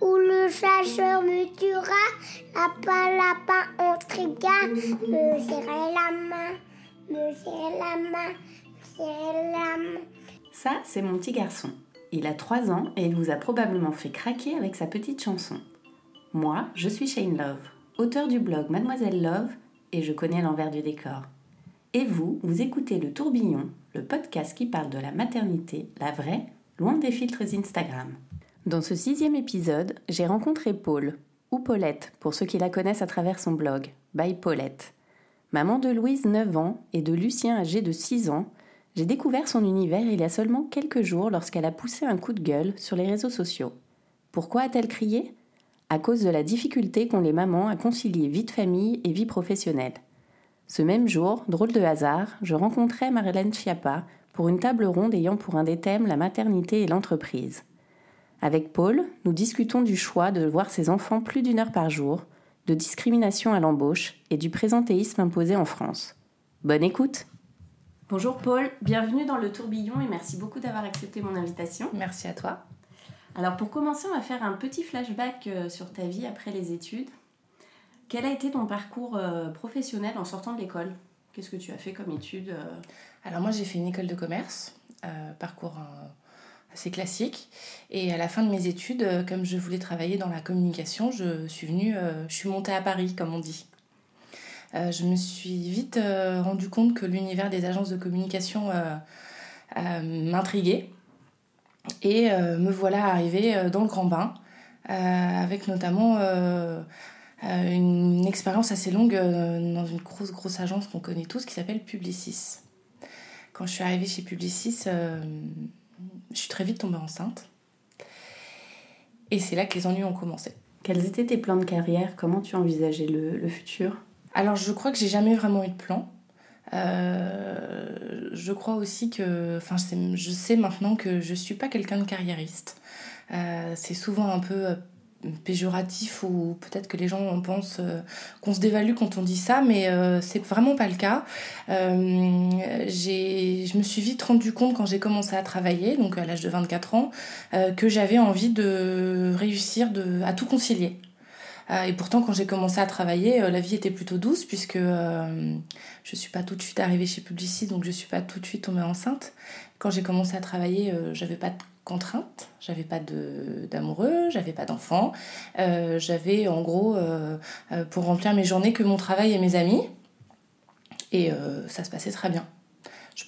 Ou le chasseur me tuera. Lapin, lapin, on triga. Me serrer la main, me serrer la main, me serrer la main. Ça, c'est mon petit garçon. Il a 3 ans et il vous a probablement fait craquer avec sa petite chanson. Moi, je suis Shane Love, auteur du blog Mademoiselle Love, et je connais l'envers du décor. Et vous, vous écoutez Le Tourbillon, le podcast qui parle de la maternité, la vraie, loin des filtres Instagram. Dans ce sixième épisode, j'ai rencontré Paul, ou Paulette, pour ceux qui la connaissent à travers son blog, By Paulette. Maman de Louise, 9 ans, et de Lucien, âgé de 6 ans, j'ai découvert son univers il y a seulement quelques jours lorsqu'elle a poussé un coup de gueule sur les réseaux sociaux. Pourquoi a-t-elle crié? À cause de la difficulté qu'ont les mamans à concilier vie de famille et vie professionnelle. Ce même jour, drôle de hasard, je rencontrais Marlène Schiappa pour une table ronde ayant pour un des thèmes la maternité et l'entreprise. Avec Paul, nous discutons du choix de voir ses enfants plus d'une heure par jour, de discrimination à l'embauche et du présentéisme imposé en France. Bonne écoute Bonjour Paul, bienvenue dans le tourbillon et merci beaucoup d'avoir accepté mon invitation. Merci à toi. Alors pour commencer, on va faire un petit flashback euh, sur ta vie après les études. Quel a été ton parcours euh, professionnel en sortant de l'école? Qu'est-ce que tu as fait comme études euh? Alors moi j'ai fait une école de commerce, euh, parcours assez classique. Et à la fin de mes études, euh, comme je voulais travailler dans la communication, je suis venue, euh, je suis montée à Paris comme on dit. Euh, je me suis vite rendu compte que l'univers des agences de communication m'intriguait. Et me voilà arrivée dans le grand bain, avec notamment une expérience assez longue dans une grosse, grosse agence qu'on connaît tous qui s'appelle Publicis. Quand je suis arrivée chez Publicis, je suis très vite tombée enceinte. Et c'est là que les ennuis ont commencé. Quels étaient tes plans de carrière? Comment tu envisageais le, le futur? Alors, je crois que j'ai jamais vraiment eu de plan. Euh, je crois aussi que, enfin, je sais maintenant que je suis pas quelqu'un de carriériste. Euh, c'est souvent un peu euh, péjoratif ou peut-être que les gens pensent euh, qu'on se dévalue quand on dit ça, mais euh, c'est vraiment pas le cas. Euh, je me suis vite rendu compte quand j'ai commencé à travailler, donc à l'âge de 24 ans, que j'avais envie de réussir de, à tout concilier. Euh, et pourtant, quand j'ai commencé à travailler, euh, la vie était plutôt douce puisque euh, je suis pas tout de suite arrivée chez Publicis, donc je suis pas tout de suite tombée enceinte. Quand j'ai commencé à travailler, j'avais pas de contraintes, j'avais pas d'amoureux, j'avais pas d'enfants, j'avais en gros pour remplir mes journées que mon travail et mes amis, et ça se passait très bien.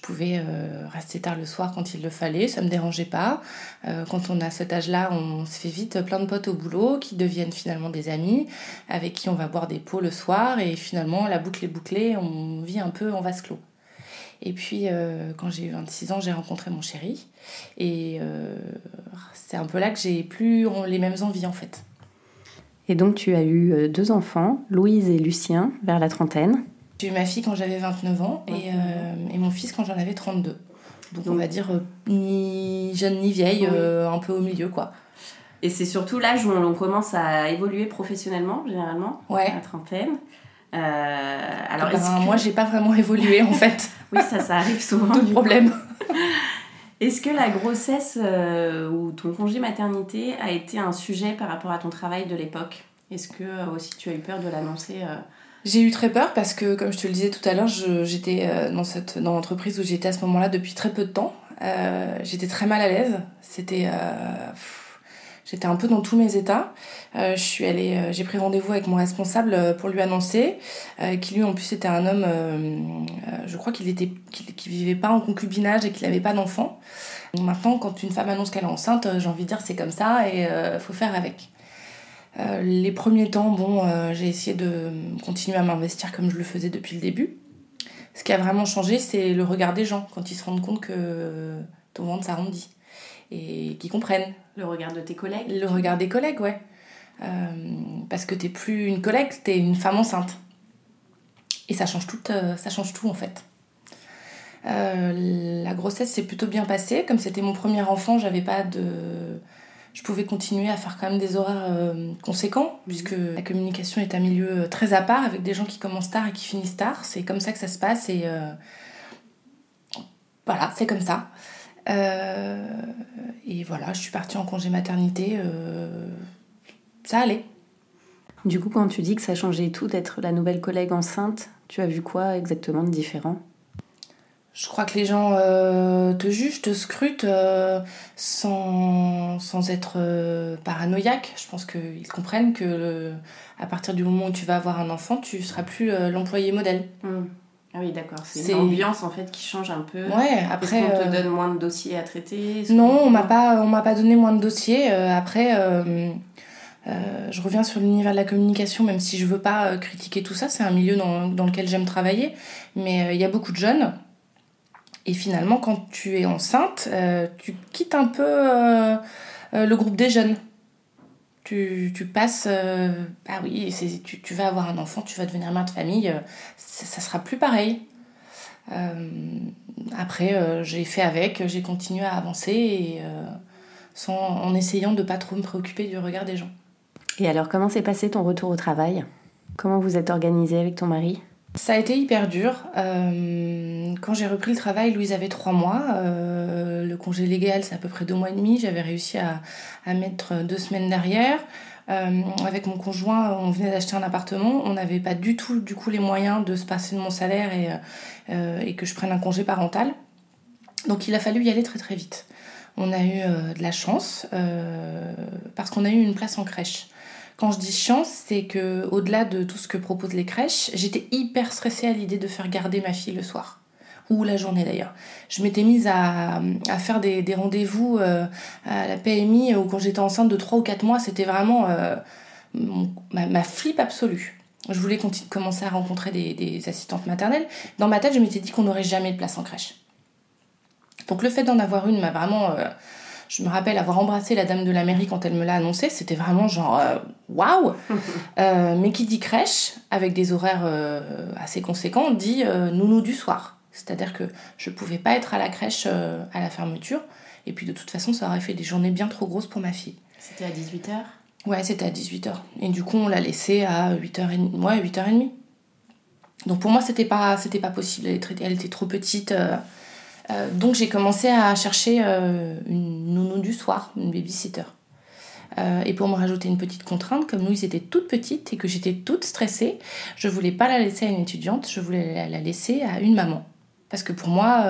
Pouvais euh, rester tard le soir quand il le fallait, ça me dérangeait pas. Euh, quand on a cet âge-là, on se fait vite plein de potes au boulot qui deviennent finalement des amis, avec qui on va boire des pots le soir, et finalement la boucle est bouclée, on vit un peu en vase clos. Et puis euh, quand j'ai eu 26 ans, j'ai rencontré mon chéri, et c'est un peu là que j'ai plus les mêmes envies en fait. Et donc tu as eu deux enfants, Louise et Lucien, vers la trentaine. J'ai eu ma fille quand j'avais 29 ans et, 29 euh, et mon fils quand j'en avais 32. Donc on va dire euh, ni jeune ni vieille, Oui. euh, un peu au milieu quoi. Et c'est surtout l'âge où on commence à évoluer professionnellement, généralement, Ouais. à la trentaine. Euh, alors, Ben, est-ce que- moi j'ai pas vraiment évolué en fait. oui, ça, ça arrive souvent. D'autres problèmes. Est-ce que la grossesse euh, ou ton congé maternité a été un sujet par rapport à ton travail de l'époque? Est-ce que euh, aussi tu as eu peur de l'annoncer J'ai eu très peur parce que, comme je te le disais tout à l'heure, j'étais euh, dans, cette, dans l'entreprise où j'étais à ce moment-là depuis très peu de temps. Euh, j'étais très mal à l'aise. C'était. euh, J'étais un peu dans tous mes états. Euh, je suis allée, euh, j'ai pris rendez-vous avec mon responsable euh, pour lui annoncer, qui lui en plus était un homme, je crois qu'il était, qu'il qu'il vivait pas en concubinage et qu'il n'avait pas d'enfant. Maintenant, quand une femme annonce qu'elle est enceinte, j'ai envie de dire c'est comme ça et faut faire avec. Euh, les premiers temps, bon, euh, j'ai essayé de continuer à m'investir comme je le faisais depuis le début. Ce qui a vraiment changé, c'est le regard des gens quand ils se rendent compte que ton ventre s'arrondit et qu'ils comprennent. Le regard de tes collègues Le regard des collègues, ouais. Euh, parce que t'es plus une collègue, t'es une femme enceinte. Et ça change tout, ça change tout en fait. La grossesse s'est plutôt bien passée. Comme c'était mon premier enfant, j'avais pas de. Je pouvais continuer à faire quand même des horaires conséquents, puisque la communication est un milieu très à part, avec des gens qui commencent tard et qui finissent tard. C'est comme ça que ça se passe et. Voilà, c'est comme ça. et voilà, je suis partie en congé maternité ça allait. Du coup, quand tu dis que ça changeait tout d'être la nouvelle collègue enceinte, tu as vu quoi exactement de différent? Je crois que les gens euh, te jugent, te scrutent euh, sans, sans, être euh, paranoïaque. Je pense qu'ils comprennent que à partir du moment où tu vas avoir un enfant, tu seras plus l'employé modèle. Mmh. Ah oui, d'accord. C'est une ambiance en fait qui change un peu. Ouais, après. on te donne moins de dossiers à traiter? Non, on m'a pas, on m'a pas donné moins de dossiers. après, euh, je reviens sur l'univers de la communication, même si je veux pas euh, critiquer tout ça, c'est un milieu dans, dans lequel j'aime travailler, mais euh, il y a beaucoup de jeunes. Et finalement, quand tu es enceinte, tu quittes un peu le groupe des jeunes. Tu, tu passes, bah oui, tu, tu, vas avoir un enfant, tu vas devenir mère de famille, ça, ça sera plus pareil. après, j'ai fait avec, j'ai continué à avancer et, sans, en essayant de pas trop me préoccuper du regard des gens. Et alors, comment s'est passé ton retour au travail? Comment vous êtes organisé avec ton mari? Ça a été hyper dur. Euh, quand j'ai repris le travail, Louise avait trois mois. Euh, le congé légal, c'est à peu près deux mois et demi. J'avais réussi à, à, mettre deux semaines derrière. Euh, avec mon conjoint, on venait d'acheter un appartement. On n'avait pas du tout, du coup, les moyens de se passer de mon salaire et, et que je prenne un congé parental. Donc, il a fallu y aller très très vite. On a eu de la chance parce qu'on a eu une place en crèche. Quand je dis chance, c'est que au-delà de tout ce que proposent les crèches, j'étais hyper stressée à l'idée de faire garder ma fille le soir ou la journée d'ailleurs. Je m'étais mise à, faire des, rendez-vous euh, à la PMI où quand j'étais enceinte de 3 ou 4 mois, c'était vraiment euh, ma, ma, flip absolue. Je voulais commencer à rencontrer des, assistantes maternelles. Dans ma tête, je m'étais dit qu'on n'aurait jamais de place en crèche. Donc le fait d'en avoir une m'a vraiment... Euh, je me rappelle avoir embrassé la dame de la mairie quand elle me l'a annoncé. C'était vraiment genre euh, waouh euh, Mais qui dit crèche, avec des horaires euh, assez conséquents, dit nounou du soir. C'est-à-dire que je pouvais pas être à la crèche à la fermeture. Et puis de toute façon, ça aurait fait des journées bien trop grosses pour ma fille. C'était à 18h Ouais, c'était à 18h. Et du coup, on l'a laissée à 8h30. Ouais, 8h30. Donc pour moi, c'était pas, c'était pas possible. Elle, était, elle était trop petite. Euh, donc j'ai commencé à chercher euh, une nounou du soir, une babysitter. Euh, et pour me rajouter une petite contrainte, comme Louise était toute petite et que j'étais toute stressée, je voulais pas la laisser à une étudiante, je voulais la laisser à une maman. Parce que pour moi,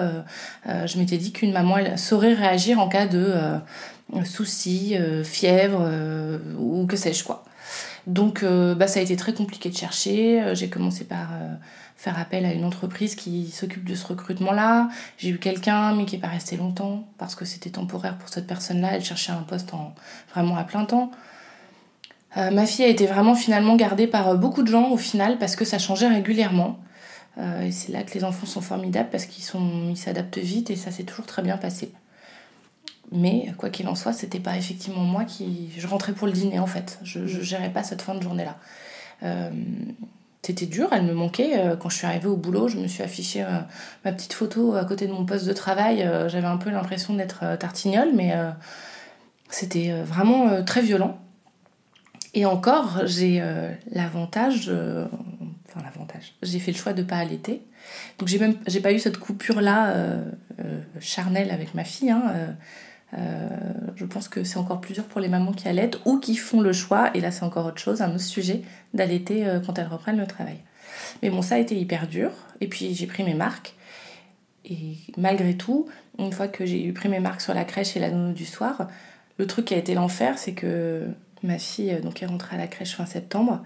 je m'étais dit qu'une maman elle saurait réagir en cas de soucis, fièvre ou que sais-je quoi. Donc bah, ça a été très compliqué de chercher. J'ai commencé par faire appel à une entreprise qui s'occupe de ce recrutement-là. J'ai eu quelqu'un, mais qui n'est pas resté longtemps parce que c'était temporaire pour cette personne-là. Elle cherchait un poste en, vraiment à plein temps. Euh, ma fille a été vraiment finalement gardée par euh, beaucoup de gens au final parce que ça changeait régulièrement. Euh, et c'est là que les enfants sont formidables parce qu'ils sont, ils s'adaptent vite et ça s'est toujours très bien passé. Mais quoi qu'il en soit, c'était pas effectivement moi qui. Je rentrais pour le dîner en fait. Je, ne gérais pas cette fin de journée-là. C'était dur, elle me manquait. Euh, quand je suis arrivée au boulot, je me suis affichée euh, ma petite photo à côté de mon poste de travail. Euh, j'avais un peu l'impression d'être tartignole, mais c'était vraiment très violent. Et encore, j'ai l'avantage, enfin l'avantage, j'ai fait le choix de ne pas allaiter. Donc j'ai même, pas eu cette coupure là charnelle avec ma fille. Hein, euh, je pense que c'est encore plus dur pour les mamans qui allaitent ou qui font le choix, et là c'est encore autre chose, un autre sujet, d'allaiter euh, quand elles reprennent le travail. Mais bon, ça a été hyper dur, et puis j'ai pris mes marques. Et malgré tout, une fois que j'ai eu pris mes marques sur la crèche et la nounou du soir, le truc qui a été l'enfer, c'est que ma fille euh, donc est rentrée à la crèche fin septembre.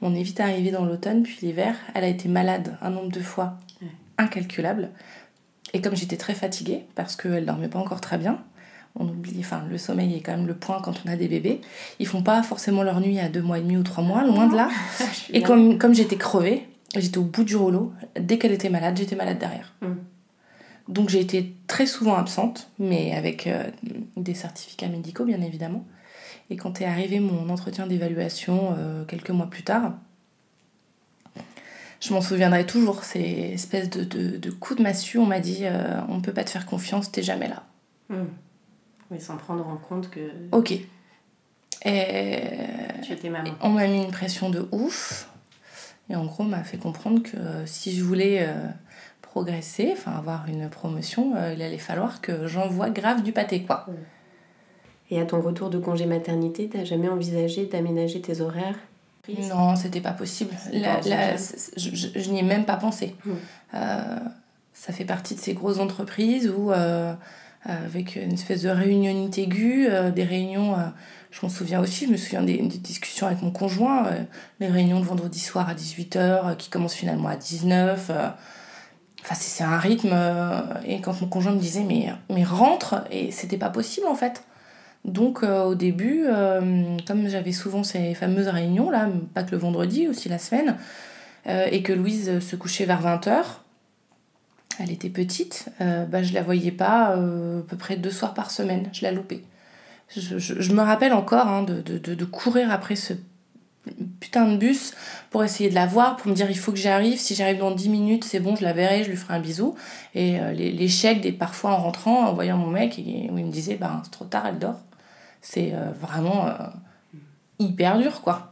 On est vite arrivé dans l'automne, puis l'hiver. Elle a été malade un nombre de fois incalculable. Et comme j'étais très fatiguée, parce qu'elle dormait pas encore très bien, on oublie, enfin le sommeil est quand même le point quand on a des bébés. Ils font pas forcément leur nuit à deux mois et demi ou trois mois, loin de là. et comme, comme j'étais crevée, j'étais au bout du rouleau. Dès qu'elle était malade, j'étais malade derrière. Mm. Donc j'ai été très souvent absente, mais avec euh, des certificats médicaux bien évidemment. Et quand est arrivé mon entretien d'évaluation euh, quelques mois plus tard, je m'en souviendrai toujours, ces espèces de, de, de coups de massue, on m'a dit euh, on ne peut pas te faire confiance, t'es jamais là. Mm. Mais sans prendre en compte que Ok. Et tu étais maman. on m'a mis une pression de ouf. Et en gros, on m'a fait comprendre que euh, si je voulais euh, progresser, enfin avoir une promotion, euh, il allait falloir que j'envoie grave du pâté, quoi. Et à ton retour de congé maternité, t'as jamais envisagé d'aménager tes horaires? Non, c'était pas possible. La- pas la- envisageable. je je- je n'y ai même pas pensé. Mm. Euh, ça fait partie de ces grosses entreprises où, euh, avec une espèce de réunionite aiguë, euh, des réunions, euh, je m'en souviens aussi, je me souviens des, discussions avec mon conjoint, euh, les réunions de vendredi soir à 18h qui commencent finalement à 19 euh, Enfin, c'est un rythme. euh, et quand mon conjoint me disait, mais, mais rentre, et c'était pas possible en fait. Donc euh, au début, euh, comme j'avais souvent ces fameuses réunions, là, pas que le vendredi, aussi la semaine, euh, et que Louise se couchait vers 20h, elle était petite, euh, bah, je la voyais pas euh, à peu près deux soirs par semaine, je la loupais. Je, me rappelle encore hein, de, de- de- courir après ce putain de bus pour essayer de la voir, pour me dire il faut que j'y arrive, si j'arrive dans 10 minutes c'est bon, je la verrai, je lui ferai un bisou. Et euh, l'échec des parfois en rentrant, en voyant mon mec, où il me disait ben, c'est trop tard, elle dort. C'est euh, vraiment hyper dur quoi.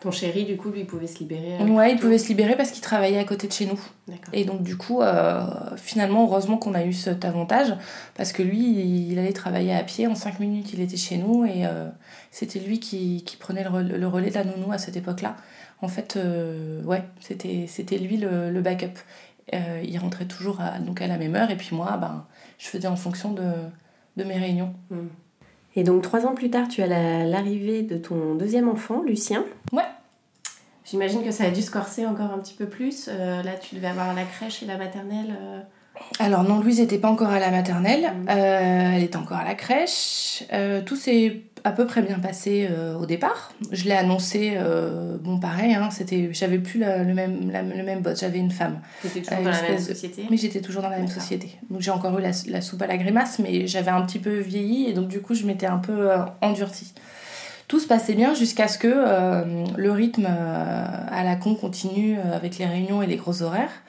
Ton chéri, du coup, lui, pouvait se libérer euh, Ouais, il pouvait se libérer parce qu'il travaillait à côté de chez nous. Et donc du coup, euh, finalement, heureusement qu'on a eu cet avantage, parce que lui, il allait travailler à pied, en 5 minutes, il était chez nous, et euh, c'était lui qui, qui prenait le relais, le relais de la nounou à cette époque-là. En fait, euh, ouais, c'était lui le, le backup. Il rentrait toujours à, donc à la même heure, et puis moi, ben, je faisais en fonction de, de mes réunions. Et donc, trois ans plus tard, tu as la- l'arrivée de ton deuxième enfant, Lucien. Ouais. J'imagine que ça a dû se corser encore un petit peu plus. Euh, là, tu devais avoir la crèche et la maternelle. euh, Alors non, Louise n'était pas encore à la maternelle, Mhm. euh, elle était encore à la crèche. Tout s'est à peu près bien passé euh, au départ. Je l'ai annoncé, euh, bon pareil, hein, c'était, j'avais plus la- le, même, la- le même boss, j'avais une femme. T'étais toujours Euh, dans la même société? Mais j'étais toujours dans la même société. Donc j'ai encore eu la, la soupe à la grimace, mais j'avais un petit peu vieilli et donc du coup je m'étais un peu euh, endurcie. Tout se passait bien jusqu'à ce que le rythme à la con continue avec les réunions et les gros horaires,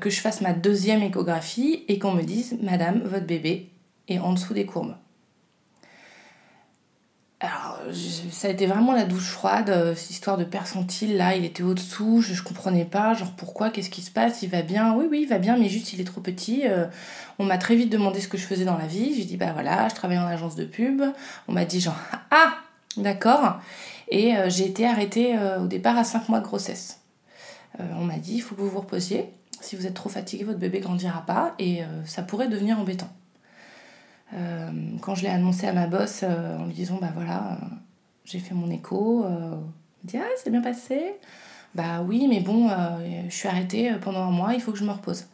que je fasse ma deuxième échographie et qu'on me dise Madame, votre bébé est en dessous des courbes. Alors, ça a été vraiment la douche froide, euh, cette histoire de percentile là, il était au-dessous, je, je comprenais pas, genre pourquoi, qu'est-ce qui se passe, il va bien, oui, oui, il va bien, mais juste il est trop petit. euh, on m'a très vite demandé ce que je faisais dans la vie, j'ai dit bah voilà, je travaille en agence de pub, on m'a dit genre ah, d'accord, et euh, j'ai été arrêtée au départ à 5 mois de grossesse. On m'a dit il faut que vous vous reposiez, si vous êtes trop fatigué, votre bébé grandira pas et ça pourrait devenir embêtant. Euh, quand je l'ai annoncé à ma boss euh, en lui disant bah voilà euh, j'ai fait mon écho elle dit ah c'est bien passé. Bah oui mais bon je suis arrêtée pendant un mois il faut que je me repose.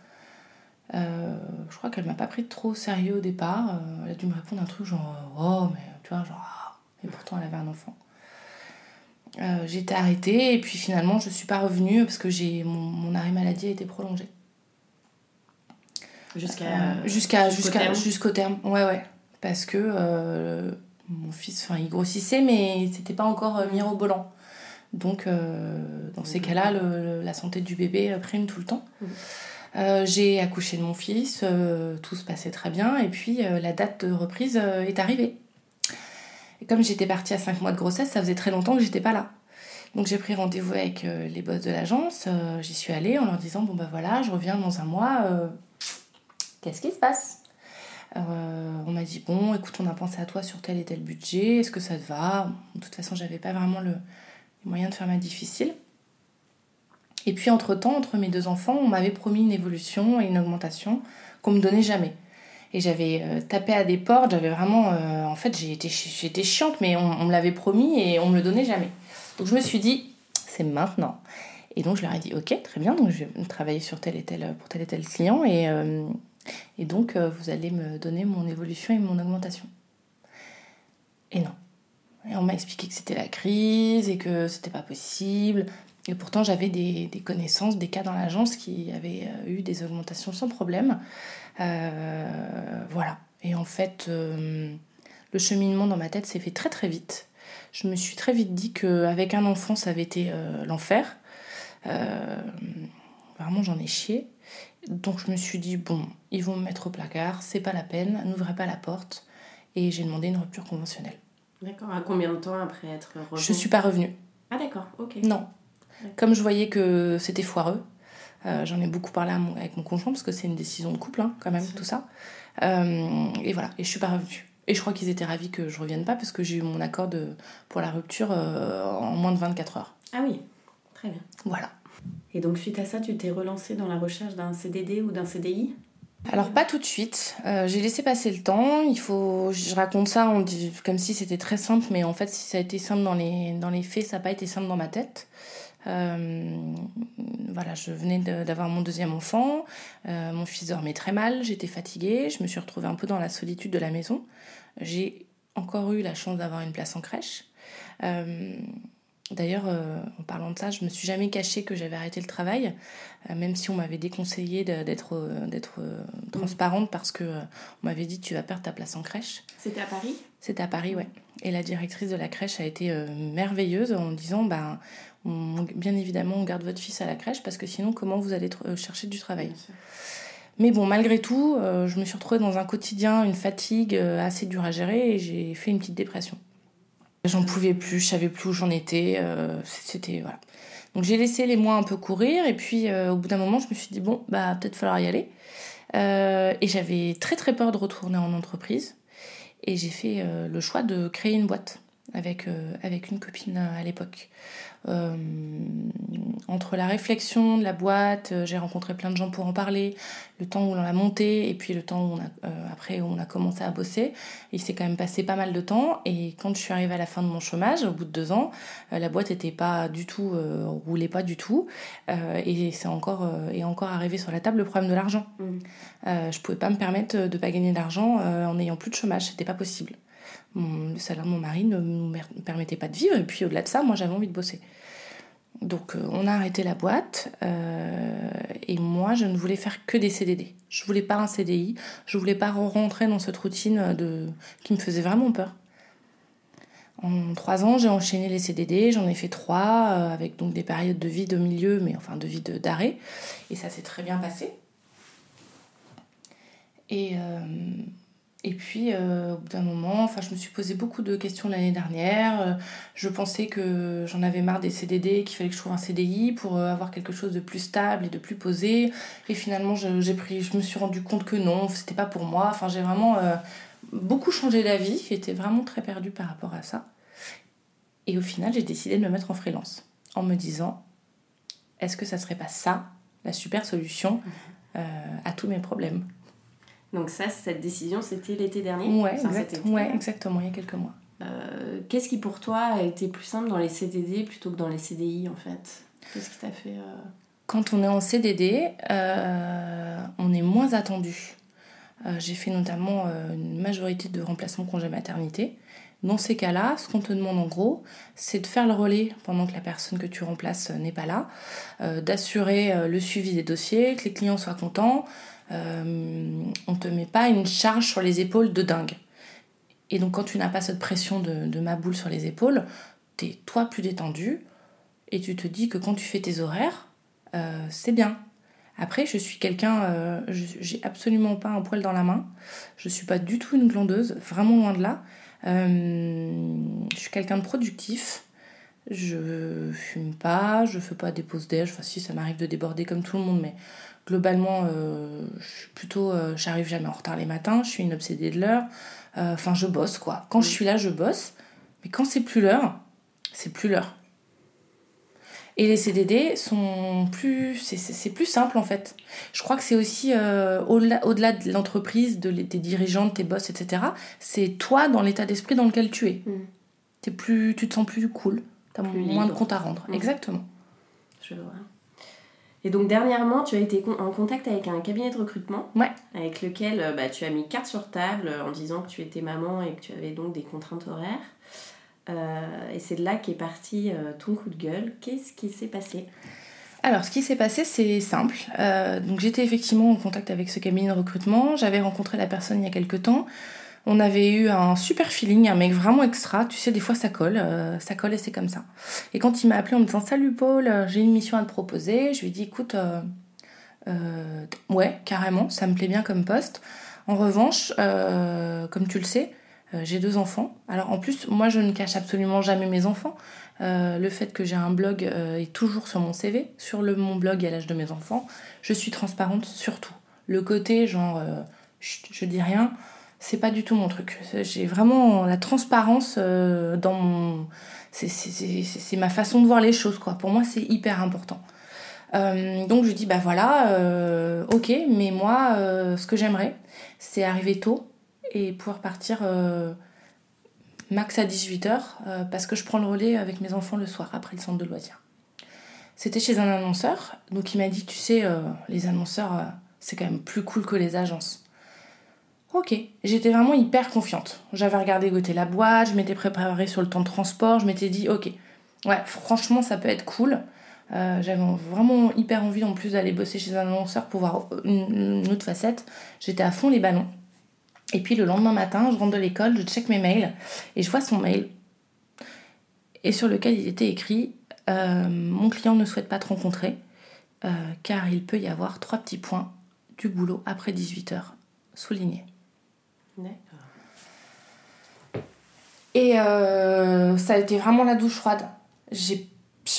Je crois qu'elle m'a pas pris trop sérieux au départ. Elle a dû me répondre un truc genre oh mais tu vois genre ah. et pourtant elle avait un enfant. Été arrêtée et puis finalement je suis pas revenue parce que j'ai mon, mon arrêt maladie a été prolongé Jusqu'à. euh, jusqu'à jusqu'au terme. ouais ouais parce que euh, mon fils enfin il grossissait mais c'était pas encore euh, mirobolant donc euh, dans ces cas-là la santé du bébé prime tout le temps Mhm. Euh, j'ai accouché de mon fils euh, tout se passait très bien et puis la date de reprise est arrivée et comme j'étais partie à 5 mois de grossesse ça faisait très longtemps que j'étais pas là donc j'ai pris rendez-vous avec les boss de l'agence j'y suis allée en leur disant bon bah voilà je reviens dans un mois qu'est-ce qui se passe? Euh, On m'a dit, bon, écoute, on a pensé à toi sur tel et tel budget, est-ce que ça te va? De toute façon, j'avais pas vraiment le moyen de faire ma difficile. Et puis, entre-temps, entre mes deux enfants, on m'avait promis une évolution et une augmentation qu'on me donnait jamais. Et j'avais euh, tapé à des portes, j'avais vraiment... euh, en fait, été chiante, mais on, me l'avait promis et on me le donnait jamais. Donc je me suis dit, c'est maintenant. Et donc je leur ai dit, ok, très bien, donc je vais travailler sur tel et tel, pour tel et tel client. Et, et donc, euh, vous allez me donner mon évolution et mon augmentation. Et non. Et on m'a expliqué que c'était la crise et que c'était pas possible. et pourtant, j'avais des, des, connaissances, des cas dans l'agence qui avaient eu des augmentations sans problème. voilà. Et en fait, le cheminement dans ma tête s'est fait très très vite. Je me suis très vite dit qu'avec un enfant, ça avait été l'enfer. vraiment, j'en ai chié. Donc je me suis dit, bon, ils vont me mettre au placard, c'est pas la peine, n'ouvrez pas la porte. Et j'ai demandé une rupture conventionnelle. D'accord. À combien de temps après être revenue Je suis pas revenue. Ah d'accord, ok. Non. Comme je voyais que c'était foireux, euh, j'en ai beaucoup parlé avec mon conjoint parce que c'est une décision de couple hein, quand même, tout ça. Euh, et voilà, et je suis pas revenue. Et je crois qu'ils étaient ravis que je revienne pas parce que j'ai eu mon accord de, pour la rupture euh, en moins de 24 heures. Ah oui, très bien. Voilà. Et donc suite à ça, tu t'es relancée dans la recherche d'un CDD ou d'un CDI alors pas tout de suite. Euh, j'ai laissé passer le temps. Il faut, je raconte ça comme si c'était très simple, mais en fait, si ça a été simple dans les dans les faits, ça n'a pas été simple dans ma tête. Euh, voilà, je venais d'avoir mon deuxième enfant. Euh, mon fils dormait très mal. J'étais fatiguée. Je me suis retrouvée un peu dans la solitude de la maison. J'ai encore eu la chance d'avoir une place en crèche. D'ailleurs, euh, en parlant de ça, je me suis jamais cachée que j'avais arrêté le travail, euh, même si on m'avait déconseillé d'être euh, d'être transparente parce que on m'avait dit tu vas perdre ta place en crèche. C'était à Paris? C'était à Paris, ouais. Et la directrice de la crèche a été merveilleuse en disant ben bien évidemment on garde votre fils à la crèche parce que sinon comment vous allez chercher du travail? Mais bon, malgré tout, je me suis retrouvée dans un quotidien, une fatigue assez dure à gérer et j'ai fait une petite dépression. J'en pouvais plus, je savais plus où j'en étais. Euh, c'était voilà. Donc j'ai laissé les mois un peu courir et puis euh, au bout d'un moment je me suis dit bon bah peut-être falloir y aller. Euh, et j'avais très très peur de retourner en entreprise et j'ai fait le choix de créer une boîte avec avec une copine à l'époque. Euh, entre la réflexion de la boîte, euh, j'ai rencontré plein de gens pour en parler, le temps où on l'a monté et puis le temps où on a, euh, après où on a commencé à bosser, il s'est quand même passé pas mal de temps. Et quand je suis arrivée à la fin de mon chômage, au bout de deux ans, la boîte était pas du tout, roulait pas du tout, et c'est encore est encore arrivé sur la table le problème de l'argent. Mmh. je pouvais pas me permettre de pas gagner d'argent en n'ayant plus de chômage, c'était pas possible le salaire de mon mari ne me permettait pas de vivre. Et puis au-delà de ça, moi j'avais envie de bosser. Donc euh, on a arrêté la boîte euh, et moi je ne voulais faire que des CDD. Je voulais pas un CDI, je voulais pas rentrer dans cette routine de... qui me faisait vraiment peur. En trois ans, j'ai enchaîné les CDD, j'en ai fait trois, euh, avec donc des périodes de vie de milieu, mais enfin de vie d'arrêt. Et ça s'est très bien passé. Et, et puis, euh, au bout d'un moment, enfin, je me suis posé beaucoup de questions l'année dernière. Euh, je pensais que j'en avais marre des CDD, qu'il fallait que je trouve un CDI pour euh, avoir quelque chose de plus stable et de plus posé. Et finalement, j'ai pris, je me suis rendu compte que non, c'était pas pour moi. Enfin, j'ai vraiment beaucoup changé d'avis. J'étais vraiment très perdue par rapport à ça. Et au final, j'ai décidé de me mettre en freelance en me disant est-ce que ça serait pas ça la super solution à tous mes problèmes? Donc ça, cette décision, c'était l'été dernier Ouais, exactement, il y a quelques mois. Euh, qu'est-ce qui pour toi a été plus simple dans les CDD plutôt que dans les CDI en fait? Qu'est-ce qui t'a fait... Euh, Quand on est en CDD, euh, on est moins attendu. J'ai fait notamment une majorité de remplacements congé maternité. Dans ces cas-là, ce qu'on te demande en gros, c'est de faire le relais pendant que la personne que tu remplaces n'est pas là, d'assurer le suivi des dossiers, que les clients soient contents, on te met pas une charge sur les épaules de dingue. Et donc quand tu n'as pas cette pression de, ma boule sur les épaules, tu es toi plus détendu et tu te dis que quand tu fais tes horaires, euh, c'est bien. Après, je suis quelqu'un, euh, j'ai absolument pas un poil dans la main. Je suis pas du tout une glandeuse, vraiment loin de là. je suis quelqu'un de productif. Je fume pas, je fais pas des pauses déj. Enfin, si, ça m'arrive de déborder comme tout le monde, mais globalement, euh, je suis plutôt, euh, j'arrive jamais en retard les matins, je suis une obsédée de l'heure. Euh, enfin, je bosse quoi. Quand je suis là, je bosse. Mais quand c'est plus l'heure, c'est plus l'heure. Et les CDD sont plus, c'est plus simple en fait. Je crois que c'est aussi au-delà au -delà de l'entreprise, de, des dirigeants, de tes boss, etc. C'est toi dans l'état d'esprit dans lequel tu es. Mm. Es plus, tu te sens plus cool. T'as moins de compte à rendre. Mm. Exactement. Je vois. Et donc dernièrement, tu as été en contact avec un cabinet de recrutement ouais. avec lequel euh, bah, tu as mis carte sur table euh, en disant que tu étais maman et que tu avais donc des contraintes horaires. et c'est de là qu'est parti ton coup de gueule. Qu'est-ce qui s'est passé? Alors, ce qui s'est passé, c'est simple. donc, j'étais effectivement en contact avec ce cabinet de recrutement. J'avais rencontré la personne il y a quelques temps. On avait eu un super feeling, un mec vraiment extra. Tu sais, des fois ça colle, euh, ça colle et c'est comme ça. Et quand il m'a appelé en me disant Salut Paul, euh, j'ai une mission à te proposer, je lui ai dit Écoute, euh, ouais, carrément, ça me plaît bien comme poste. En revanche, comme tu le sais, j'ai deux enfants. Alors en plus, moi je ne cache absolument jamais mes enfants. le fait que j'ai un blog est toujours sur mon CV. Sur mon blog à l'âge de mes enfants, je suis transparente sur tout. Le côté genre, je dis rien c'est pas du tout mon truc. J'ai vraiment la transparence euh, dans mon. C'est ma façon de voir les choses, quoi. Pour moi, c'est hyper important. Euh, donc je dis, bah voilà, euh, ok, mais moi, ce que j'aimerais, c'est arriver tôt et pouvoir partir max à 18h parce que je prends le relais avec mes enfants le soir après le centre de loisirs. C'était chez un annonceur, donc il m'a dit, tu sais, les annonceurs, c'est quand même plus cool que les agences. Ok, j'étais vraiment hyper confiante. J'avais regardé goûter la boîte, je m'étais préparée sur le temps de transport, je m'étais dit ok, ouais, franchement ça peut être cool. Euh, j'avais vraiment hyper envie en plus d'aller bosser chez un annonceur pour voir une, autre facette. J'étais à fond les ballons. Et puis le lendemain matin, je rentre de l'école, je check mes mails et je vois son mail. Et sur lequel il était écrit euh, Mon client ne souhaite pas te rencontrer euh, car il peut y avoir trois petits points du boulot après 18h soulignés. Et euh, ça a été vraiment la douche froide. J'ai,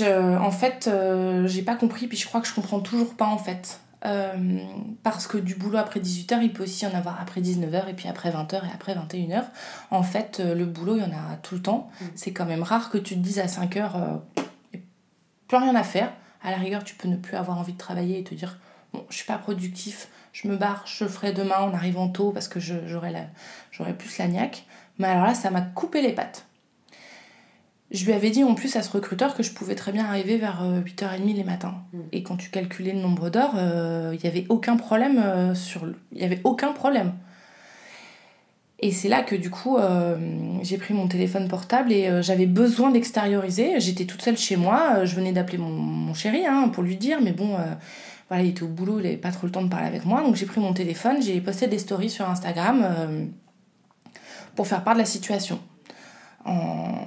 en fait, euh, j'ai pas compris, puis je crois que je comprends toujours pas en fait. Euh, parce que du boulot après 18h, il peut aussi y en avoir après 19h, et puis après 20h, et après 21h. En fait, le boulot, il y en a tout le temps. Mm. C'est quand même rare que tu te dises à 5h, plus rien à faire. À la rigueur, tu peux ne plus avoir envie de travailler et te dire, bon, je suis pas productif, je me barre, je ferai demain en arrivant tôt parce que j'aurai plus la niaque. Mais alors là, ça m'a coupé les pattes. Je lui avais dit en plus à ce recruteur que je pouvais très bien arriver vers 8h30 euh, les matins. Mm. Et quand tu calculais le nombre d'heures, euh, il n'y avait aucun problème euh, sur Il n'y avait aucun problème. Et c'est là que du coup, j'ai pris mon téléphone portable et j'avais besoin d'extérioriser. J'étais toute seule chez moi. Je venais d'appeler mon, chéri hein, pour lui dire, mais bon, voilà, il était au boulot, il n'avait pas trop le temps de parler avec moi. Donc j'ai pris mon téléphone, j'ai posté des stories sur Instagram pour faire part de la situation. En,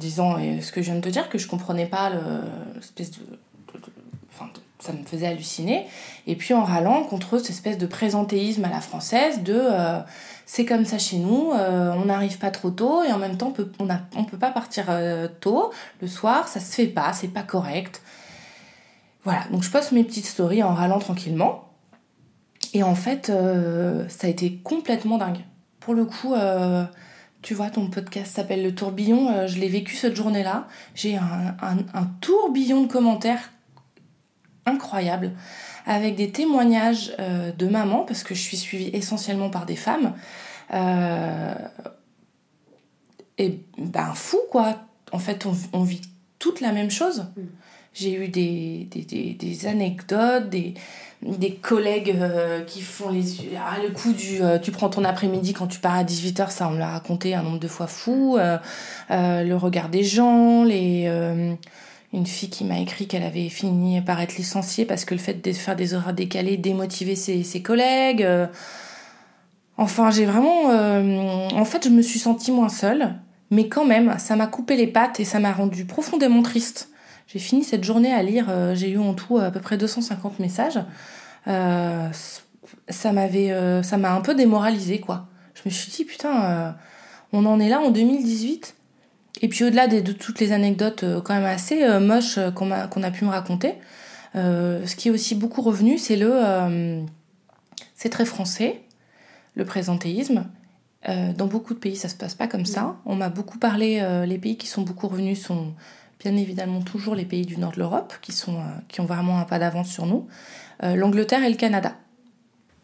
disant ce que je viens de te dire, que je comprenais pas l'espèce de, enfin, ça me faisait halluciner. Et puis en râlant contre cette espèce de présentéisme à la française de euh, c'est comme ça chez nous, euh, on n'arrive pas trop tôt et en même temps on peut, peut pas partir euh, tôt le soir, ça se fait pas, c'est pas correct. Voilà, donc je poste mes petites stories en râlant tranquillement. Et en fait, ça a été complètement dingue pour le coup, euh, tu vois, ton podcast s'appelle Le Tourbillon. Euh, je l'ai vécu cette journée-là. J'ai un, tourbillon de commentaires incroyable avec des témoignages euh, de mamans, parce que je suis suivie essentiellement par des femmes. et ben fou quoi. En fait, on, vit toute la même chose. Mm. J'ai eu des, des, des anecdotes, des, des collègues euh, qui font les ah, le coup du euh, tu prends ton après-midi quand tu pars à 18h ça on me l'a raconté un nombre de fois fou euh, le regard des gens les une fille qui m'a écrit qu'elle avait fini par être licenciée parce que le fait de faire des horaires décalés démotivait ses, ses collègues enfin j'ai vraiment en fait je me suis sentie moins seule mais quand même ça m'a coupé les pattes et ça m'a rendu profondément triste j'ai fini cette journée à lire, euh, j'ai eu en tout à peu près 250 messages. Euh, ça m'avait, euh, ça m'a un peu démoralisé quoi. Je me suis dit putain, on en est là en 2018. Et puis au-delà de, toutes les anecdotes quand même assez moches qu'on a, a pu me raconter, ce qui est aussi beaucoup revenu, c'est le, c'est très français, le présentéisme. dans beaucoup de pays, ça se passe pas comme ça. On m'a beaucoup parlé, les pays qui sont beaucoup revenus sont bien évidemment toujours les pays du nord de l'Europe qui, sont, euh, qui ont vraiment un pas d'avance sur nous, euh, l'Angleterre et le Canada.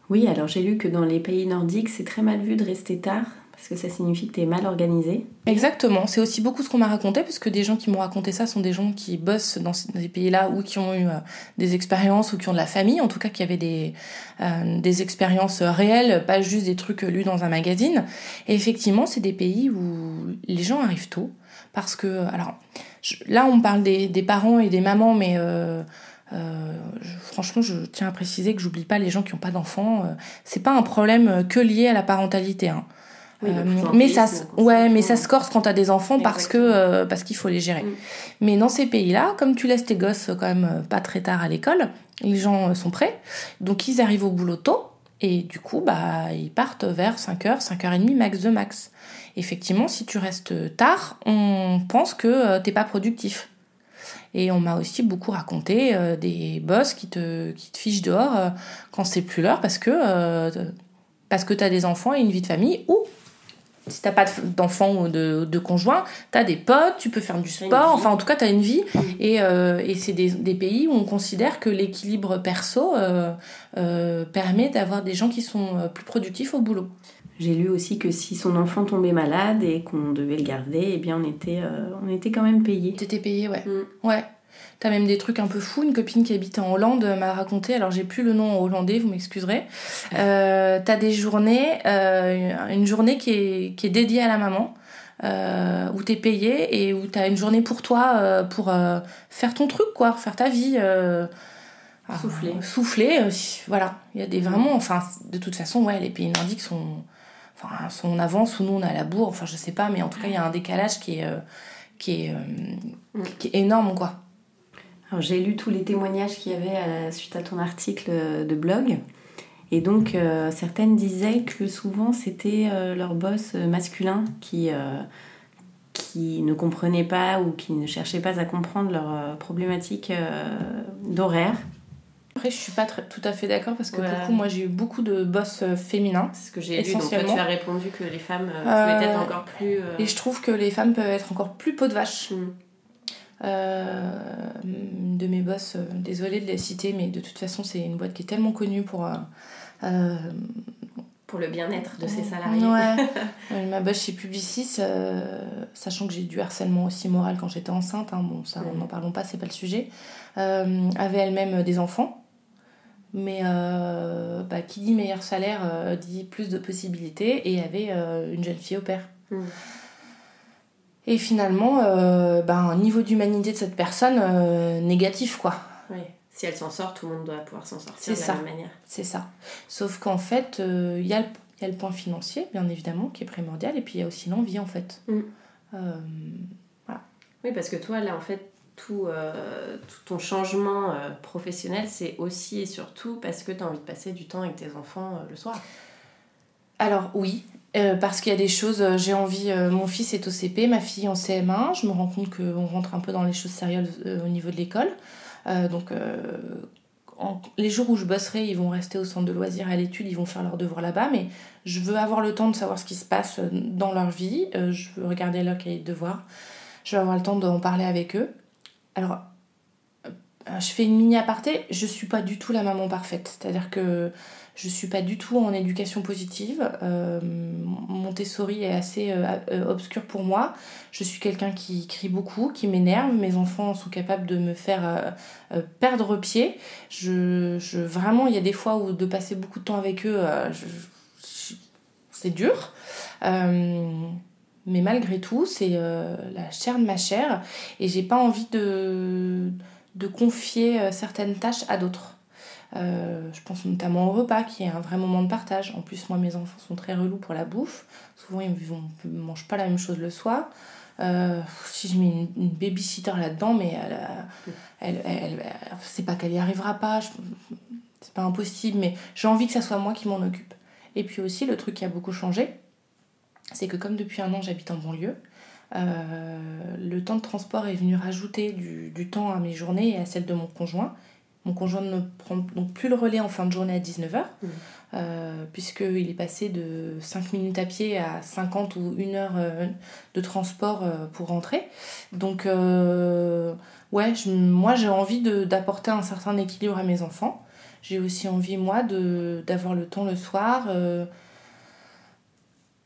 Oui, alors j'ai lu que dans les pays nordiques, c'est très mal vu de rester tard Parce que ça signifie que tu es mal organisé. Exactement, c'est aussi beaucoup ce qu'on m'a raconté, parce que des gens qui m'ont raconté ça sont des gens qui bossent dans ces pays-là ou qui ont eu euh, des expériences ou qui ont de la famille, en tout cas qui avaient des, euh, des expériences réelles, pas juste des trucs lus dans un magazine. Et effectivement, c'est des pays où les gens arrivent tôt, parce que, alors, là on parle des, des, parents et des mamans, mais... Euh, euh, franchement, je tiens à préciser que j'oublie pas les gens qui n'ont pas d'enfants. Euh, c'est pas un problème que lié à la parentalité. Hein. Euh, mais ça, ouais, mais ça se corse quand t'as des enfants parce que euh, parce qu'il faut les gérer. Mm. Mais dans ces pays-là, comme tu laisses tes gosses quand même euh, pas très tard à l'école, les gens sont prêts, donc ils arrivent au boulot tôt et du coup bah ils partent vers 5h, 5h30 max de max. Effectivement, si tu restes tard, on pense que t'es pas productif. Et on m'a aussi beaucoup raconté des boss qui te, qui te fichent dehors quand c'est plus l'heure parce que, parce que tu as des enfants et une vie de famille ou si t'as pas d'enfants ou de, de conjoint, t'as des potes, tu peux faire du sport, enfin en tout cas t'as une vie. Et, euh, et c'est des, des, pays où on considère que l'équilibre perso euh, euh, permet d'avoir des gens qui sont euh, plus productifs au boulot. J'ai lu aussi que si son enfant tombait malade et qu'on devait le garder, eh bien on était, euh, on était quand même payé. T'étais payé, ouais. Mm. Ouais. T'as même des trucs un peu fous. Une copine qui habite en Hollande m'a raconté, alors j'ai plus le nom en hollandais, vous m'excuserez. Euh, t'as des journées, euh, une journée qui est, qui est dédiée à la maman. Euh, où t'es payé et où t'as une journée pour toi euh, pour euh, faire ton truc quoi faire ta vie souffler souffler voilà il y a des vraiment enfin de toute façon ouais les pays nordiques sont enfin sont en avance ou nous on a la bourre enfin je sais pas mais en tout cas il y a un décalage qui est qui est, qui est énorme quoi j'ai lu tous les témoignages qu'il y avait à suite à ton article de blog. Et donc, euh, certaines disaient que souvent, c'était euh, leur boss euh, masculin qui, qui ne comprenait pas ou qui ne cherchait pas à comprendre leur problématique d'horaire. Après, je suis pas tout à fait d'accord parce que pour coup, moi, j'ai eu beaucoup de boss féminins. C'est ce que j'ai lu. Donc, tu as répondu que les femmes pouvaient être encore plus. Et je trouve que les femmes peuvent être encore plus peau de vache. Mm. Euh, de mes boss, euh, désolée de les citer, mais de toute façon, c'est une boîte qui est tellement connue pour. Euh, pour le bien-être de ses salariés. Ouais. ma boss chez Publicis, sachant que j'ai du harcèlement aussi moral quand j'étais enceinte, hein, bon, ça, n'en parlons pas, c'est pas le sujet, avait elle-même des enfants. Mais bah, qui dit meilleur salaire dit plus de possibilités et avait une jeune fille au père. Mm. Et finalement, euh, ben, un niveau d'humanité de cette personne euh, négatif, quoi. Oui. Si elle s'en sort, tout le monde doit pouvoir s'en sortir de ça. la même manière. C'est ça. Sauf qu'en fait, euh, il y, y, a le point financier, bien évidemment, qui est primordial, et puis il y a aussi l'envie, en fait. Mm. voilà. Oui, parce que toi, là, en fait, tout, tout ton changement professionnel, c'est aussi et surtout parce que tu as envie de passer du temps avec tes enfants le soir. Alors oui, euh, parce qu'il y a des choses, euh, j'ai envie, euh, mon fils est au CP, ma fille en CM1, je me rends compte qu'on rentre un peu dans les choses sérieuses au niveau de l'école. donc les jours où je bosserai, ils vont rester au centre de loisirs à l'étude, ils vont faire leurs devoirs là-bas, mais je veux avoir le temps de savoir ce qui se passe dans leur vie, je veux regarder leur cahier de devoirs, je veux avoir le temps d'en parler avec eux. Alors, je fais une mini aparté, je suis pas du tout la maman parfaite, c'est-à-dire que je suis pas du tout en éducation positive. Euh, Montessori est assez euh, euh, obscur pour moi. Je suis quelqu'un qui crie beaucoup, qui m'énerve. Mes enfants sont capables de me faire perdre pied. Je, je, vraiment, il y a des fois où de passer beaucoup de temps avec eux, c'est dur. Mais malgré tout, c'est la chair de ma chair et j'ai pas envie de, de confier certaines tâches à d'autres. Euh, je pense notamment au repas, qui est un vrai moment de partage. En plus, moi, mes enfants sont très relous pour la bouffe. Souvent, ils ne mangent pas la même chose le soir. Euh, si je mets une, babysitter là-dedans, mais elle, elle, c'est pas qu'elle y arrivera pas, c'est pas impossible, mais j'ai envie que ça soit moi qui m'en occupe. Et puis aussi, le truc qui a beaucoup changé, c'est que comme depuis un an j'habite en banlieue, euh, le temps de transport est venu rajouter du, du, temps à mes journées et à celle de mon conjoint. Mon conjoint ne prend donc plus le relais en fin de journée à 19h, mmh. euh, puisqu'il est passé de 5 minutes à pied à 50 ou 1 heure euh, de transport pour rentrer. Donc, ouais, moi j'ai envie d'apporter un certain équilibre à mes enfants. J'ai aussi envie, moi, d'avoir le temps le soir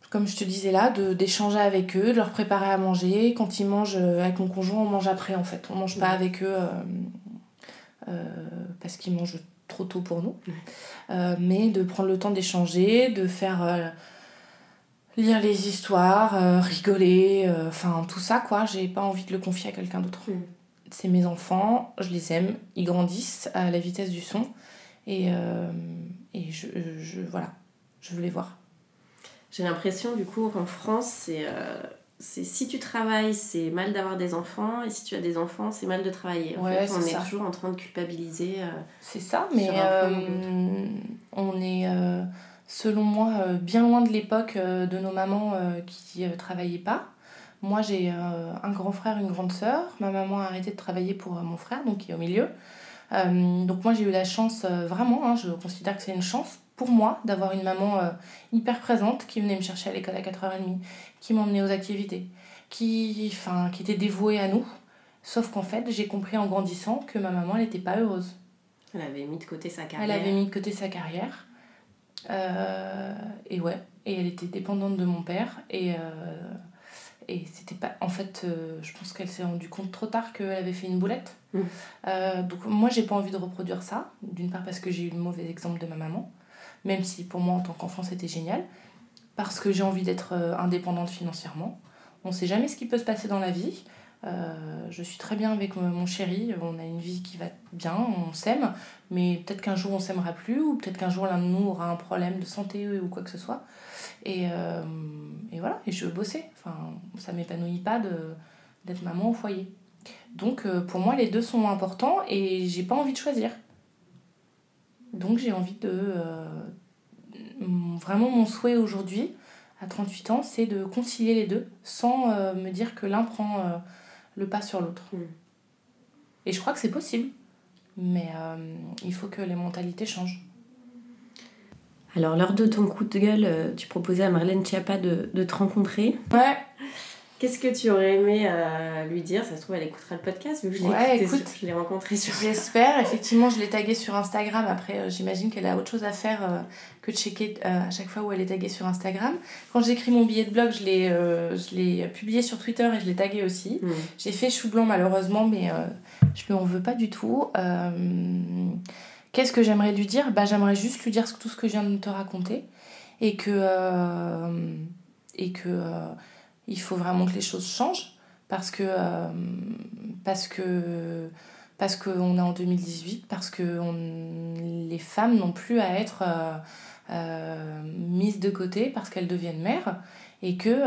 comme je te disais là, d'échanger avec eux, de leur préparer à manger. Quand ils mangent avec mon conjoint, on mange après en fait. On mange pas avec eux parce qu'ils mangent trop tôt pour nous. mais de prendre le temps d'échanger, de faire lire les histoires, rigoler, enfin tout ça quoi. J'ai pas envie de le confier à quelqu'un d'autre. Mm. C'est mes enfants, je les aime, ils grandissent à la vitesse du son et, et je, je, voilà, je veux les voir. J'ai l'impression du coup qu'en France, c'est euh, si tu travailles, c'est mal d'avoir des enfants, et si tu as des enfants, c'est mal de travailler. En fait, on est, toujours en train de culpabiliser. Euh, c'est ça, mais euh, on est, selon moi, bien loin de l'époque de nos mamans qui ne travaillaient pas. Moi, j'ai un grand frère, une grande sœur. Ma maman a arrêté de travailler pour mon frère, donc qui est au milieu. donc moi, j'ai eu la chance, vraiment, hein, je considère que c'est une chance pour moi d'avoir une maman euh, hyper présente qui venait me chercher à l'école à 4h30, qui m'emmenait aux activités, qui, enfin, qui était dévouée à nous. Sauf qu'en fait, j'ai compris en grandissant que ma maman, elle n'était pas heureuse. Elle avait mis de côté sa carrière. Elle avait mis de côté sa carrière. Euh, et ouais, et elle était dépendante de mon père. Et, euh, et c'était pas. En fait, je pense qu'elle s'est rendue compte trop tard qu'elle avait fait une boulette. Mmh. donc, moi, j'ai pas envie de reproduire ça. D'une part, parce que j'ai eu le mauvais exemple de ma maman même si pour moi en tant qu'enfant c'était génial, parce que j'ai envie d'être euh, indépendante financièrement. On ne sait jamais ce qui peut se passer dans la vie. Euh, je suis très bien avec mon chéri, on a une vie qui va bien, on s'aime, mais peut-être qu'un jour on s'aimera plus, ou peut-être qu'un jour l'un de nous aura un problème de santé ou quoi que ce soit. Et, euh, et voilà, et je veux bosser. Enfin, ça m'épanouit pas d'être maman au foyer. Donc pour moi, les deux sont importants et j'ai pas envie de choisir. Donc j'ai envie de... Euh, vraiment mon souhait aujourd'hui, à 38 ans, c'est de concilier les deux sans euh, me dire que l'un prend euh, le pas sur l'autre. Mm. Et je crois que c'est possible, mais il faut que les mentalités changent. Alors, lors de ton coup de gueule, tu proposais à Marlène Schiappa de, de te rencontrer. Ouais. Qu'est-ce que tu aurais aimé euh, lui dire? Ça se trouve, elle écoutera le podcast vu que je l'ai ouais, écoute, je l'ai rencontré sur. J'espère. Effectivement, je l'ai taguée sur Instagram. Après, euh, j'imagine qu'elle a autre chose à faire euh, que de checker à chaque fois où elle est taguée sur Instagram. Quand j'écris mon billet de blog, je l'ai, je l'ai publié sur Twitter et je l'ai tagué aussi. Hmm. J'ai fait chou blanc malheureusement, mais je lui en veux pas du tout. Qu'est-ce que j'aimerais lui dire? Bah, J'aimerais juste lui dire tout ce que je viens de te raconter et que. et que il faut vraiment que les choses changent parce que euh, parce que parce qu'on est en 2018 parce que les femmes n'ont plus à être euh, euh, mises de côté parce qu'elles deviennent mères et que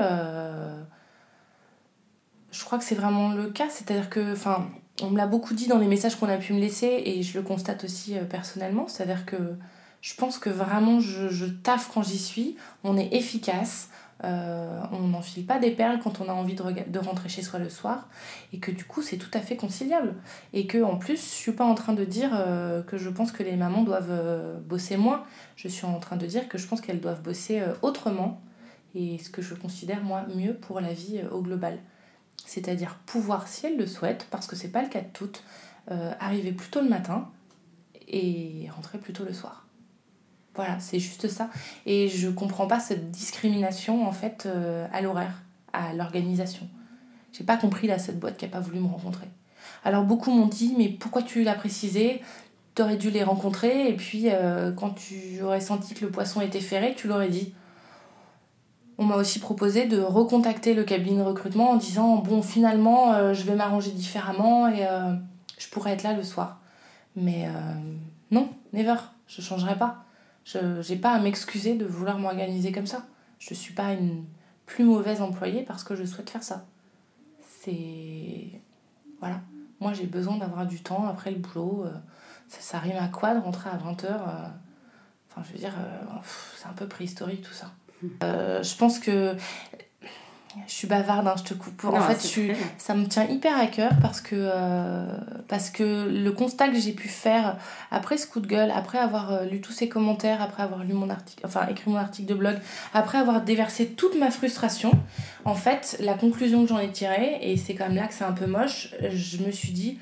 je crois que c'est vraiment le cas. C'est-à-dire que enfin on me l'a beaucoup dit dans les messages qu'on a pu me laisser et je le constate aussi personnellement. C'est-à-dire que je pense que vraiment je, je taffe quand j'y suis. On est efficace euh, on n'enfile pas des perles quand on a envie de, rentrer chez soi le soir et que du coup c'est tout à fait conciliable. Et que en plus je suis pas en train de dire euh, que je pense que les mamans doivent euh, bosser moins. Je suis en train de dire que je pense qu'elles doivent bosser autrement et ce que je considère moi mieux pour la vie au global. C'est-à-dire pouvoir si elles le souhaitent parce que c'est pas le cas de toutes arriver plus tôt le matin et rentrer plus tôt le soir voilà, c'est juste ça. Et je comprends pas cette discrimination en fait euh, à l'horaire, à l'organisation. J'ai pas compris là cette boîte qui a pas voulu me rencontrer. Alors beaucoup m'ont dit mais pourquoi tu l'as précisé? T'aurais dû les rencontrer et puis euh, quand tu aurais senti que le poisson était ferré, tu l'aurais dit. On m'a aussi proposé de recontacter le cabinet de recrutement en disant bon finalement euh, je vais m'arranger différemment et je pourrais être là le soir. Mais non, never, je changerai pas. Je n'ai pas à m'excuser de vouloir m'organiser comme ça. Je ne suis pas une plus mauvaise employée parce que je souhaite faire ça. C'est. Voilà. Moi, j'ai besoin d'avoir du temps après le boulot. Euh, ça, ça rime à quoi de rentrer à 20h euh, Enfin, je veux dire, euh, c'est un peu préhistorique tout ça. je pense que je suis bavarde, hein, je te coupe. en fait, ça me tient hyper à cœur parce que, euh, parce que le constat que j'ai pu faire après ce coup de gueule, après avoir euh, lu tous ces commentaires, après avoir lu mon article, enfin écrit mon article de blog, après avoir déversé toute ma frustration, en fait, la conclusion que j'en ai tirée, et c'est quand même là que c'est un peu moche, je me suis dit,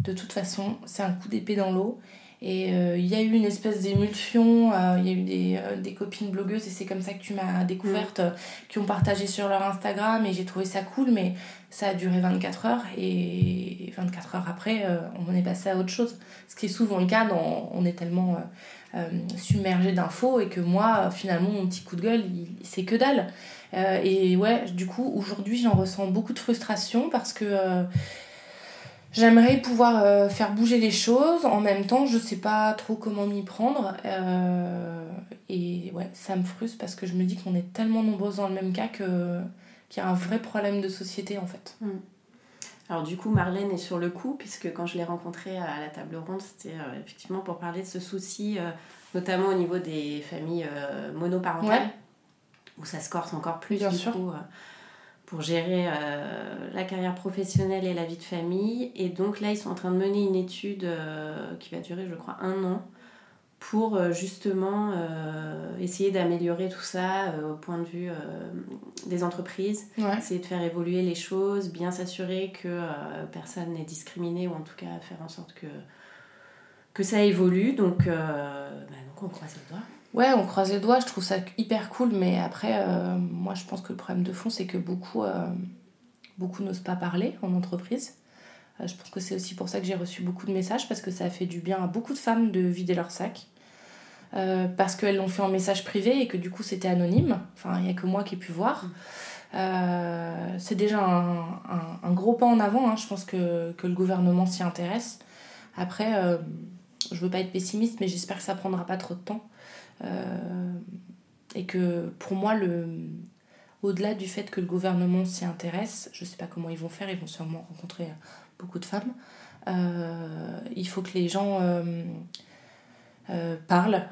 de toute façon, c'est un coup d'épée dans l'eau Et euh, il y a eu une espèce d'émulsion, euh, il y a eu des, euh, des, copines blogueuses, et c'est comme ça que tu m'as découverte, mm. qui ont partagé sur leur Instagram, et j'ai trouvé ça cool, mais ça a duré 24 heures, et 24 heures après, on est passé à autre chose. Ce qui est souvent le cas, dans, on est tellement submergé d'infos, et que moi, finalement, mon petit coup de gueule, c'est que dalle. et ouais, du coup, aujourd'hui, j'en ressens beaucoup de frustration, parce que J'aimerais pouvoir euh, faire bouger les choses. En même temps, je sais pas trop comment m'y prendre. Euh, et ouais, ça me frustre parce que je me dis qu'on est tellement nombreuses dans le même cas que qu'il y a un vrai problème de société en fait. Hmm. Alors du coup, Marlène est sur le coup, puisque quand je l'ai rencontrée à la table ronde, c'était euh, effectivement pour parler de ce souci, notamment au niveau des familles monoparentales, où ça se corse encore plus Bien du sûr. coup pour gérer euh, la carrière professionnelle et la vie de famille. Et donc là, ils sont en train de mener une étude euh, qui va durer, je crois, un an pour euh, justement essayer d'améliorer tout ça au point de vue des entreprises, essayer de faire évoluer les choses, bien s'assurer que personne n'est discriminé ou en tout cas faire en sorte que, que ça évolue. Donc, bah, donc on croise les doigts. Ouais, on croise les doigts, je trouve ça hyper cool, mais après, euh, moi je pense que le problème de fond, c'est que beaucoup, euh, beaucoup n'osent pas parler en entreprise. Euh, je pense que c'est aussi pour ça que j'ai reçu beaucoup de messages, parce que ça a fait du bien à beaucoup de femmes de vider leur sac. parce qu'elles l'ont fait en message privé et que du coup c'était anonyme. Enfin, il n'y a que moi qui ai pu voir. c'est déjà un, gros pas en avant. Hein. Je pense que, que le gouvernement s'y intéresse. Après, je veux pas être pessimiste, mais j'espère que ça prendra pas trop de temps. Euh, et que pour moi, le, au-delà du fait que le gouvernement s'y intéresse, je ne sais pas comment ils vont faire, ils vont sûrement rencontrer beaucoup de femmes, euh, il faut que les gens euh, parlent,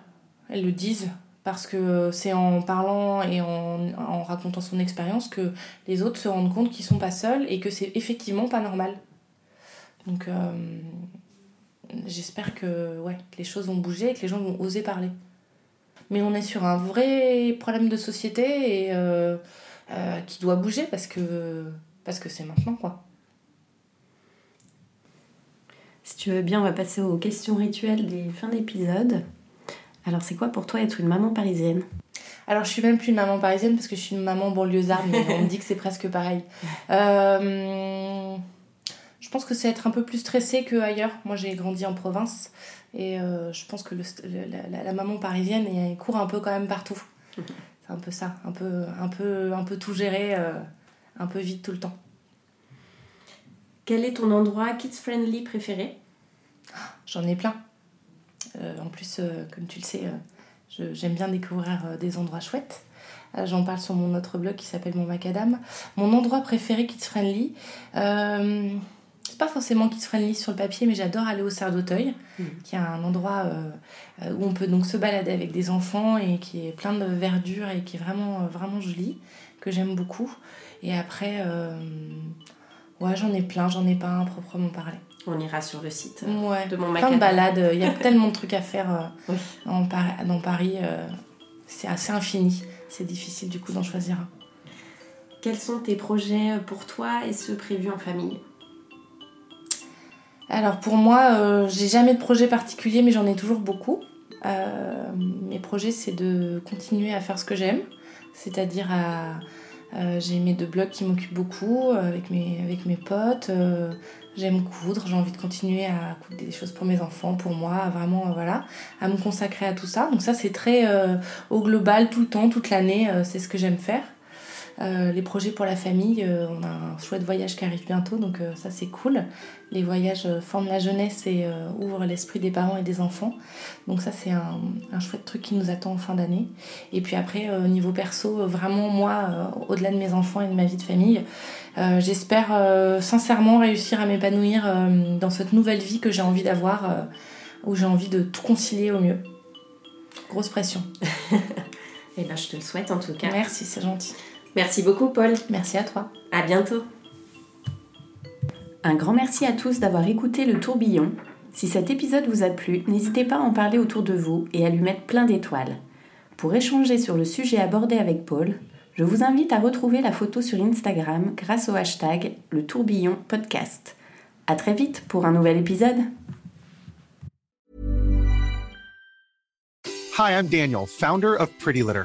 elles le disent, parce que c'est en parlant et en, en racontant son expérience que les autres se rendent compte qu'ils sont pas seuls et que c'est effectivement pas normal. Donc j'espère que ouais, les choses vont bouger et que les gens vont oser parler mais on est sur un vrai problème de société et euh, euh, qui doit bouger parce que parce que c'est maintenant quoi. Si tu veux bien, on va passer aux questions rituelles des fins d'épisode. Alors, c'est quoi pour toi être une maman parisienne? Alors, je suis même plus une maman parisienne parce que je suis une maman banlieusarde, mais on me dit que c'est presque pareil. Euh, pense que c'est être un peu plus stressée qu'ailleurs. Moi, j'ai grandi en province. Et euh, je pense que le, la, maman parisienne elle court un peu quand même partout. C'est un peu ça, un peu, un peu, un peu tout gérer, euh, un peu vite tout le temps. Quel est ton endroit kids-friendly préféré? J'en ai plein. Euh, en plus, comme tu le sais, j'aime bien découvrir des endroits chouettes. J'en parle sur mon autre blog qui s'appelle Mon Macadam. Mon endroit préféré kids-friendly pas forcément kids friendly sur le papier, mais j'adore aller au Cerf d'Auteuil, mmh. qui est un endroit euh, euh, où on peut donc se balader avec des enfants et qui est plein de verdure et qui est vraiment, vraiment joli, que j'aime beaucoup. Et après, euh, ouais, j'en ai plein, j'en ai pas un proprement parlé. On ira sur le site ouais, de mon Plein de balades, il y a tellement de trucs à faire dans, dans, Paris, c'est assez infini. C'est difficile du coup d'en choisir un. Quels sont tes projets pour toi et ceux prévus en famille? Alors pour moi, euh, j'ai jamais de projet particulier, mais j'en ai toujours beaucoup. Euh, mes projets, c'est de continuer à faire ce que j'aime, c'est-à-dire à, euh, j'ai mes deux blogs qui m'occupent beaucoup avec mes, avec mes potes. j'aime coudre, j'ai envie de continuer à coudre des choses pour mes enfants, pour moi, vraiment, voilà, à me consacrer à tout ça. Donc ça, c'est très au global, tout le temps, toute l'année, c'est ce que j'aime faire. Euh, les projets pour la famille, euh, on a un chouette voyage qui arrive bientôt, donc euh, ça c'est cool. Les voyages forment la jeunesse et ouvrent l'esprit des parents et des enfants. Donc ça c'est un, un, chouette truc qui nous attend en fin d'année. Et puis après, au niveau perso, vraiment moi, au-delà de mes enfants et de ma vie de famille, j'espère sincèrement réussir à m'épanouir dans cette nouvelle vie que j'ai envie d'avoir, où j'ai envie de tout concilier au mieux. Grosse pression. et eh ben, je te le souhaite en tout cas. Merci, c'est gentil. Merci beaucoup, Paul. Merci à toi. À bientôt. Un grand merci à tous d'avoir écouté le tourbillon. Si cet épisode vous a plu, n'hésitez pas à en parler autour de vous et à lui mettre plein d'étoiles. Pour échanger sur le sujet abordé avec Paul, je vous invite à retrouver la photo sur Instagram grâce au hashtag le tourbillon podcast. À très vite pour un nouvel épisode. Hi, I'm Daniel, founder of Pretty Litter.